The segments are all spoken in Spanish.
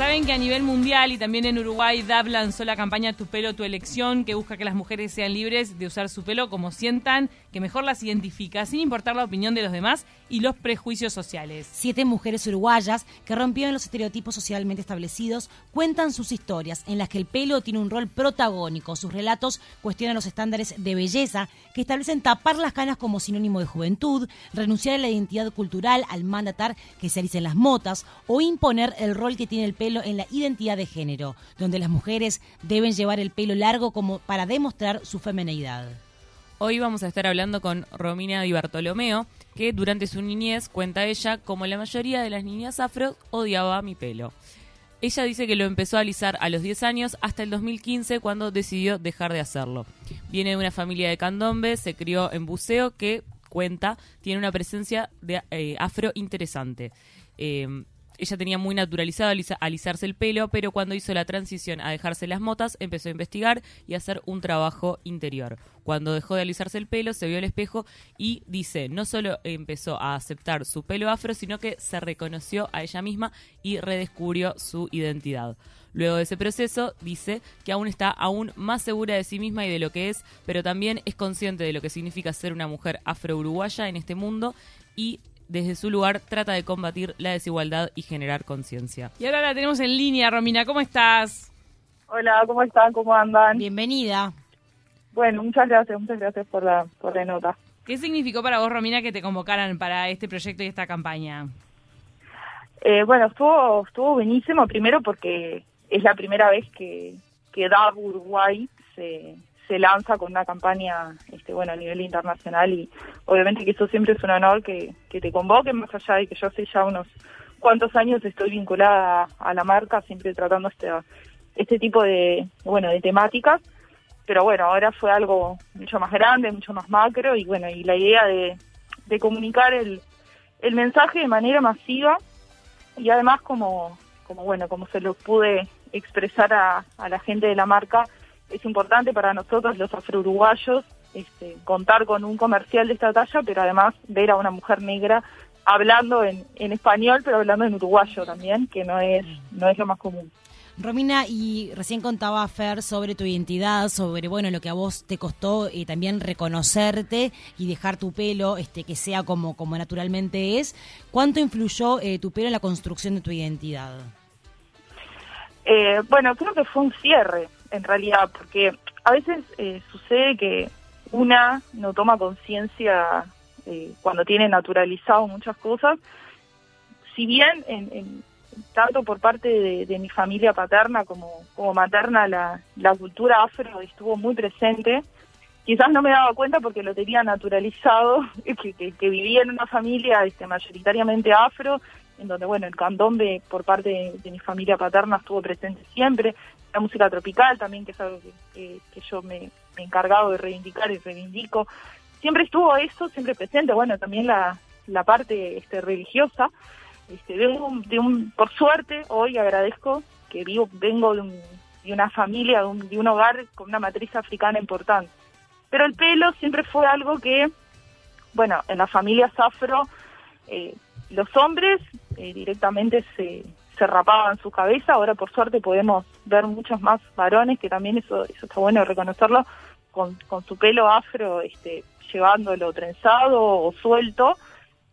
Saben que a nivel mundial y también en Uruguay, DAB lanzó la campaña Tu pelo, tu elección, que busca que las mujeres sean libres de usar su pelo como sientan, que mejor las identifica, sin importar la opinión de los demás y los prejuicios sociales. Siete mujeres uruguayas que rompieron los estereotipos socialmente establecidos cuentan sus historias en las que el pelo tiene un rol protagónico. Sus relatos cuestionan los estándares de belleza que establecen tapar las canas como sinónimo de juventud, renunciar a la identidad cultural al mandatar que se alicen las motas o imponer el rol que tiene el pelo en la identidad de género, donde las mujeres deben llevar el pelo largo como para demostrar su femineidad. Hoy vamos a estar hablando con Romina Di Bartolomeo, que durante su niñez, cuenta ella, como la mayoría de las niñas afro, odiaba mi pelo. Ella dice que lo empezó a alisar a los 10 años hasta el 2015 cuando decidió dejar de hacerlo. Viene de una familia de candombe, se crió en buceo que, cuenta, tiene una presencia de eh, afro interesante. Eh, ella tenía muy naturalizado alisarse el pelo, pero cuando hizo la transición a dejarse las motas, empezó a investigar y a hacer un trabajo interior. Cuando dejó de alisarse el pelo, se vio al espejo y dice, no solo empezó a aceptar su pelo afro, sino que se reconoció a ella misma y redescubrió su identidad. Luego de ese proceso, dice que aún está aún más segura de sí misma y de lo que es, pero también es consciente de lo que significa ser una mujer afro-uruguaya en este mundo y desde su lugar trata de combatir la desigualdad y generar conciencia. Y ahora la tenemos en línea, Romina, ¿cómo estás? Hola, ¿cómo están? ¿Cómo andan? Bienvenida. Bueno, muchas gracias, muchas gracias por la, por la nota. ¿Qué significó para vos, Romina, que te convocaran para este proyecto y esta campaña? Eh, bueno, estuvo, estuvo buenísimo, primero porque es la primera vez que, que DAB Uruguay se, se lanza con una campaña este, bueno a nivel internacional y obviamente que eso siempre es un honor que, te convoquen más allá de que yo hace ya unos cuantos años estoy vinculada a, la marca siempre tratando este este tipo de bueno de temáticas pero bueno ahora fue algo mucho más grande mucho más macro y bueno y la idea de, comunicar el, el mensaje de manera masiva y además como como bueno como se lo pude expresar a, a la gente de la marca es importante para nosotros los afro-uruguayos este, contar con un comercial de esta talla, pero además ver a una mujer negra hablando en, en español, pero hablando en uruguayo también, que no es, no es lo más común. Romina, y recién contaba Fer sobre tu identidad, sobre bueno lo que a vos te costó eh, también reconocerte y dejar tu pelo este que sea como, como naturalmente es. ¿Cuánto influyó eh, tu pelo en la construcción de tu identidad? Eh, bueno, creo que fue un cierre en realidad, porque a veces eh, sucede que una no toma conciencia eh, cuando tiene naturalizado muchas cosas, si bien en, tanto por parte de, mi familia paterna como, como materna la, la cultura afro estuvo muy presente, quizás no me daba cuenta porque lo tenía naturalizado, que, que, vivía en una familia este, mayoritariamente afro, en donde bueno el candombe por parte de, mi familia paterna estuvo presente siempre, la música tropical también, que es algo que, yo me, he encargado de reivindicar y reivindico. Siempre estuvo eso, siempre presente, bueno, también la, la parte este, religiosa. Este, de un, de un, por suerte, hoy agradezco que vivo, vengo de, un, de una familia, de un, de un hogar con una matriz africana importante. Pero el pelo siempre fue algo que, bueno, en las familias afro, eh, los hombres eh, directamente se, se rapaban su cabeza, ahora por suerte podemos ver muchos más varones, que también eso, eso está bueno reconocerlo, con, con su pelo afro, este, llevándolo trenzado o suelto,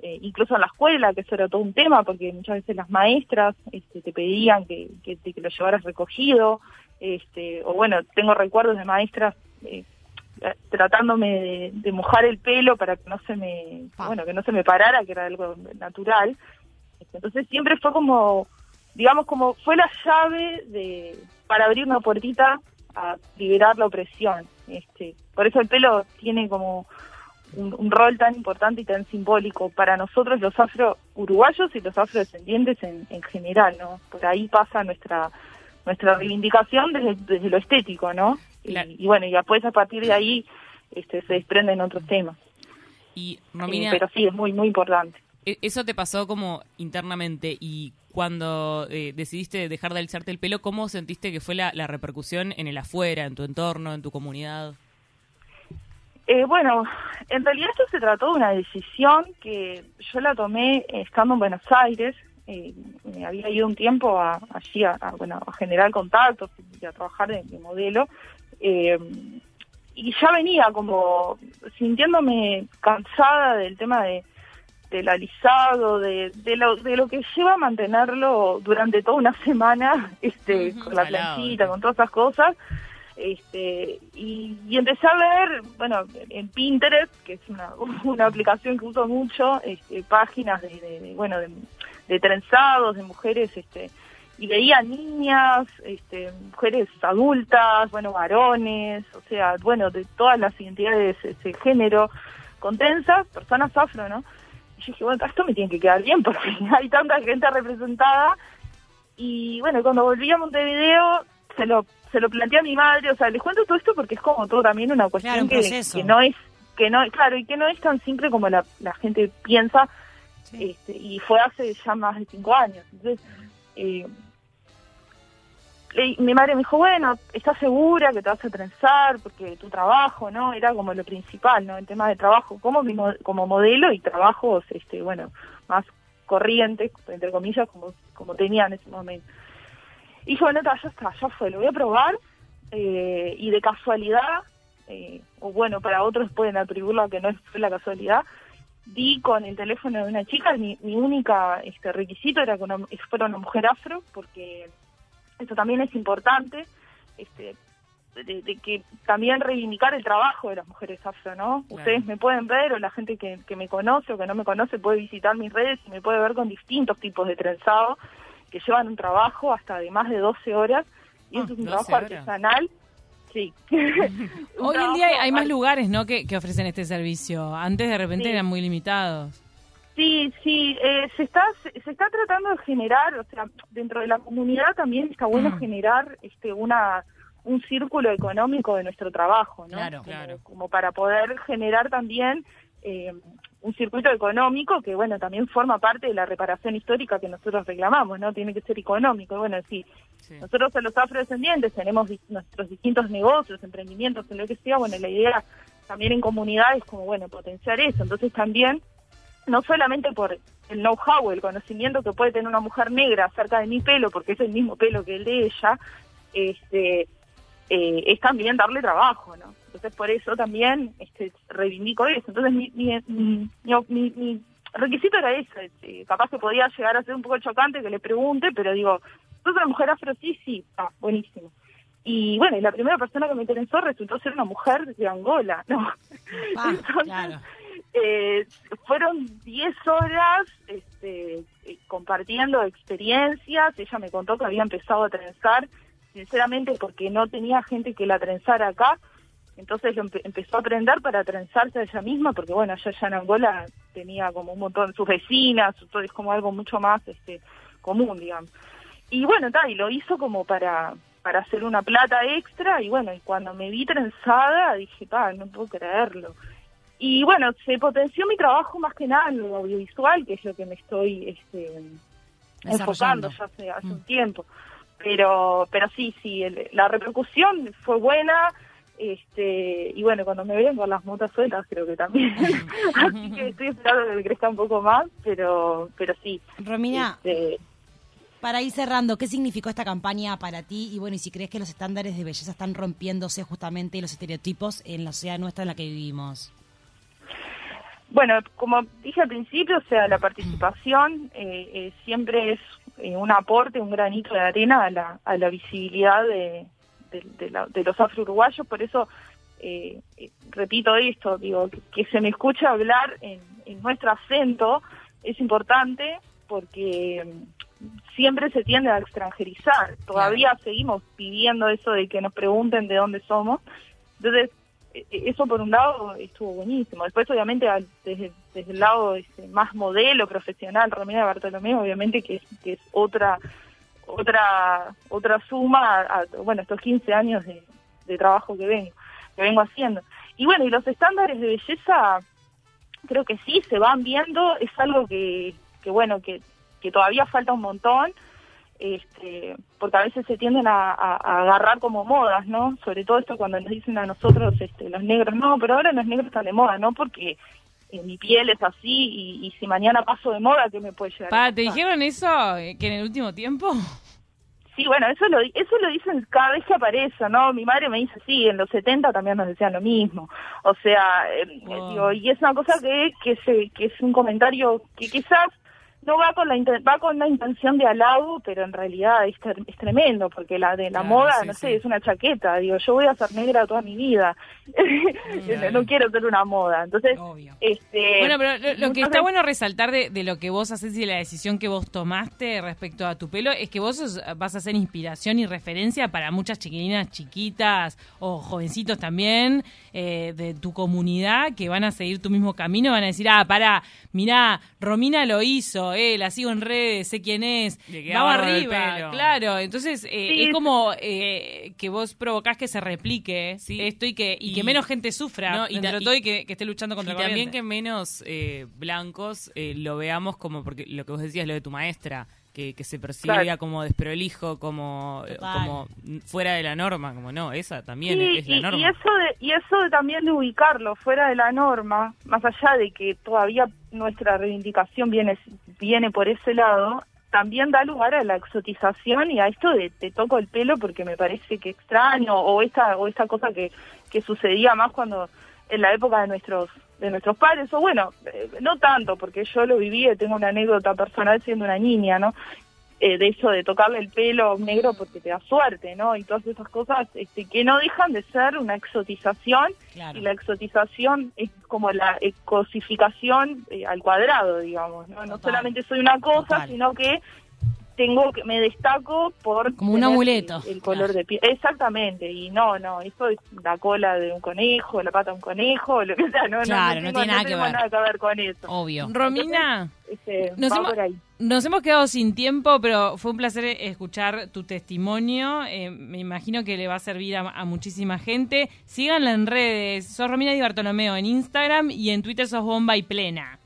eh, incluso en la escuela, que eso era todo un tema, porque muchas veces las maestras este, te pedían que, que, que, lo llevaras recogido, este, o bueno, tengo recuerdos de maestras eh, tratándome de, mojar el pelo para que no se me, bueno, que no se me parara, que era algo natural. Entonces siempre fue como digamos como fue la llave de para abrir una puertita a liberar la opresión. Este, por eso el pelo tiene como un, rol tan importante y tan simbólico para nosotros los afro-uruguayos y los afrodescendientes en, en general, ¿no? Por ahí pasa nuestra nuestra reivindicación desde, desde lo estético, ¿no? Y, bueno, y después a partir de ahí este, se desprenden otros temas. Y eh, pero sí, es muy, muy importante. E, eso te pasó como internamente y cuando eh, decidiste dejar de alisarte el pelo, ¿cómo sentiste que fue la, repercusión en el afuera, en tu entorno, en tu comunidad? Eh, bueno, en realidad esto se trató de una decisión que yo la tomé estando en Buenos Aires. eh, me había ido un tiempo a, allí a, bueno, a generar contactos y a trabajar de, modelo. Eh, y ya venía como sintiéndome cansada del tema de del alisado, de, de, lo, de lo que lleva a mantenerlo durante toda una semana, este, con la planchita, con todas esas cosas. Este, y, empecé a ver, bueno, en Pinterest, que es una, una aplicación que uso mucho, este, páginas de, bueno, de, trenzados, de mujeres, este, y veía niñas, este, mujeres adultas, bueno, varones, o sea, bueno, de todas las identidades, ese género, con trenzas, personas afro, ¿no? Y yo dije, bueno, esto me tiene que quedar bien porque hay tanta gente representada. Y bueno, cuando volví a Montevideo, se lo se lo planteé a mi madre, o sea, les cuento todo esto porque es como todo también una cuestión que, no es, que no, claro, y que no es tan simple como la, gente piensa, este, y fue hace ya más de cinco años. Entonces, eh, mi madre me dijo, bueno, ¿estás segura que te vas a trenzar? Porque tu trabajo, ¿no? Era como lo principal, ¿no? El tema de trabajo como, como modelo y trabajos, este, bueno, más corrientes, entre comillas, como, como tenía en ese momento. Y dije, bueno, ya está, ya fue, lo voy a probar. Eh, y de casualidad, eh, o bueno, para otros pueden atribuirlo a que no fue la casualidad, di con el teléfono de una chica, mi, mi única este requisito era que fuera una mujer afro, porque eso también es importante, este, de, que también reivindicar el trabajo de las mujeres afro, ¿no? Ustedes me pueden ver, o la gente que, que me conoce o que no me conoce puede visitar mis redes y me puede ver con distintos tipos de trenzado que llevan un trabajo hasta de más de 12 horas y eso es un trabajo artesanal. Sí. Hoy en día hay más lugares, ¿no? Que, que, ofrecen este servicio. Antes de repente eran muy limitados. Sí, sí, eh, se está se, está tratando de generar, o sea, dentro de la comunidad también está bueno generar este una un círculo económico de nuestro trabajo, ¿no? Claro, claro. Como para poder generar también eh, un circuito económico que, bueno, también forma parte de la reparación histórica que nosotros reclamamos, ¿no? Tiene que ser económico. Bueno, sí, nosotros los afrodescendientes tenemos nuestros distintos negocios, emprendimientos, en lo que sea, bueno, la idea también en comunidades como, bueno, potenciar eso. Entonces también, no solamente por el know-how, el conocimiento que puede tener una mujer negra acerca de mi pelo, porque es el mismo pelo que el de ella, este, eh, es también darle trabajo, ¿no? Entonces por eso también este, reivindico eso. Entonces mi, mi, requisito era ese. Este, capaz que podía llegar a ser un poco chocante que le pregunte, pero digo, ¿sos una mujer afro? Sí, sí, ah, buenísimo. Y bueno, y la primera persona que me interesó resultó ser una mujer de Angola, ¿no? Ah, claro. Eh, fueron 10 horas este, eh, compartiendo experiencias. Ella me contó que había empezado a trenzar, sinceramente, porque no tenía gente que la trenzara acá. Entonces empezó a aprender para trenzarse a ella misma, porque bueno, allá, en Angola tenía como un montón de sus vecinas, todo es como algo mucho más este común, digamos. Y bueno, tal, y lo hizo como para para hacer una plata extra y bueno, y cuando me vi trenzada dije, pa, no puedo creerlo. Y bueno, se potenció mi trabajo más que nada en lo audiovisual, que es lo que me estoy este, enfocando ya hace, hace un tiempo. Pero pero sí, sí, la repercusión fue buena, este, y bueno, cuando me vean con las motas sueltas, creo que también. Así que estoy esperando que crezca un poco más, pero, pero sí. Romina, este, para ir cerrando, ¿qué significó esta campaña para ti? Y bueno, y si crees que los estándares de belleza están rompiéndose justamente los estereotipos en la sociedad nuestra en la que vivimos. Bueno, como dije al principio, o sea, la participación eh, eh, siempre es eh, un aporte, un granito de arena a la, a la visibilidad de, de, los afro-uruguayos, por eso eh, repito esto, digo, que, se me escuche hablar en, nuestro acento es importante porque mm, siempre se tiende a extranjerizar, todavía seguimos pidiendo eso de que nos pregunten de dónde somos, entonces eso por un lado estuvo buenísimo, después obviamente desde, el lado este, más modelo, profesional, Romina Bartolomé, obviamente que que es otra otra otra suma a, bueno estos 15 años de, trabajo que vengo que vengo haciendo. Y bueno y los estándares de belleza creo que sí se van viendo. Es algo que, que bueno que, que todavía falta un montón este, porque a veces se tienden a, agarrar como modas, ¿no? Sobre todo esto cuando nos dicen a nosotros, este, los negros, no, pero ahora los negros están de moda, ¿no? Porque eh, mi piel es así y, y si mañana paso de moda, ¿qué me puede llegar? Pa, ¿te dijeron eso? eh, ¿Que en el último tiempo? Sí, bueno, eso lo, eso lo dicen cada vez que aparece, ¿no? Mi madre me dice, sí, en los 70 también nos decían lo mismo. O sea, eh, Wow. digo, y es una cosa que, que, se, que es un comentario que quizás no va con la inten- va con la intención de halago, pero en realidad es, ter- es tremendo, porque la de la Claro, moda, sí, no sí. sé, es una chaqueta. Digo, yo voy a ser negra toda mi vida. no quiero ser una moda. Entonces, Obvio. este... Bueno, pero lo, lo que está veces- bueno resaltar de, de lo que vos haces y de la decisión que vos tomaste respecto a tu pelo es que vos sos- vas a ser inspiración y referencia para muchas chiquilinas chiquitas o jovencitos también eh, de tu comunidad que van a seguir tu mismo camino, van a decir, ah, para, mirá, Romina lo hizo, eh, la sigo en redes, sé quién es, vamos arriba, claro, entonces eh, Sí. es como eh, que vos provocás que se replique Sí. esto y que, y, que menos gente sufra No, y todo y que, que esté luchando contra Y la también que menos eh, blancos eh, lo veamos como, porque lo que vos decías, lo de tu maestra, que, que se percibía Claro. como desprolijo, como, eh, Total. como fuera de la norma, como no, esa también Sí, es la y, norma. y eso de, y eso de también de ubicarlo fuera de la norma, más allá de que todavía nuestra reivindicación viene viene por ese lado, también da lugar a la exotización y a esto de te toco el pelo porque me parece que extraño o esta o esta cosa que, que sucedía más cuando en la época de nuestros de nuestros padres o bueno eh, no tanto porque yo lo viví tengo una anécdota personal siendo una niña no eh, de eso de tocarle el pelo a un negro porque te da suerte, ¿no? Y todas esas cosas este, que no dejan de ser una exotización Claro. y la exotización es como la cosificación eh, al cuadrado, digamos, ¿no? No solamente soy una cosa, Total. sino que tengo que me destaco por Como un amuleto. el, el color Claro. de piel exactamente y no no eso es la cola de un conejo la pata de un conejo lo que sea no Claro, no no, tengo- tiene nada que tengo nada que ver con eso Obvio. Romina, Este, Nos va hemos- por ahí nos hemos quedado sin tiempo, pero fue un placer escuchar tu testimonio. Eh, me imagino que le va a servir a, a muchísima gente. Síganla en redes. Sos Romina Di Bartolomeo en Instagram y en Twitter sos Bomba y Plena.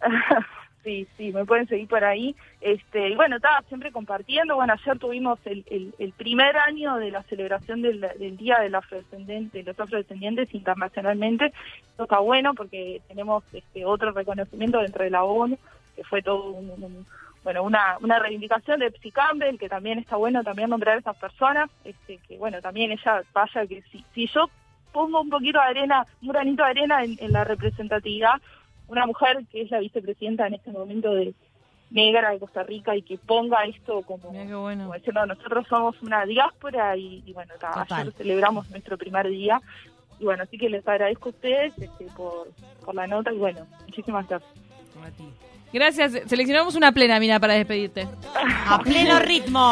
Sí, sí, me pueden seguir por ahí. Este, y bueno, estaba siempre compartiendo. Bueno, ayer tuvimos el, primer año de la celebración del, del Día del Afrodescendente, de los Afrodescendientes internacionalmente. Esto está bueno porque tenemos este otro reconocimiento dentro de la ONU, que fue todo un, un- bueno, una, una reivindicación de Psy Campbell, que también está bueno también nombrar a esas personas, este, que bueno, también ella vaya que si, si yo pongo un poquito de arena, un granito de arena en, en la representatividad, una mujer que es la vicepresidenta en este momento de negra de Costa Rica y que ponga esto como, bueno. como diciendo, nosotros somos una diáspora y, y bueno, ta, ayer celebramos nuestro primer día y bueno, así que les agradezco a ustedes este, por, por la nota y bueno, muchísimas gracias. Gracias. Seleccionamos una plena, mira, para despedirte. A pleno ritmo.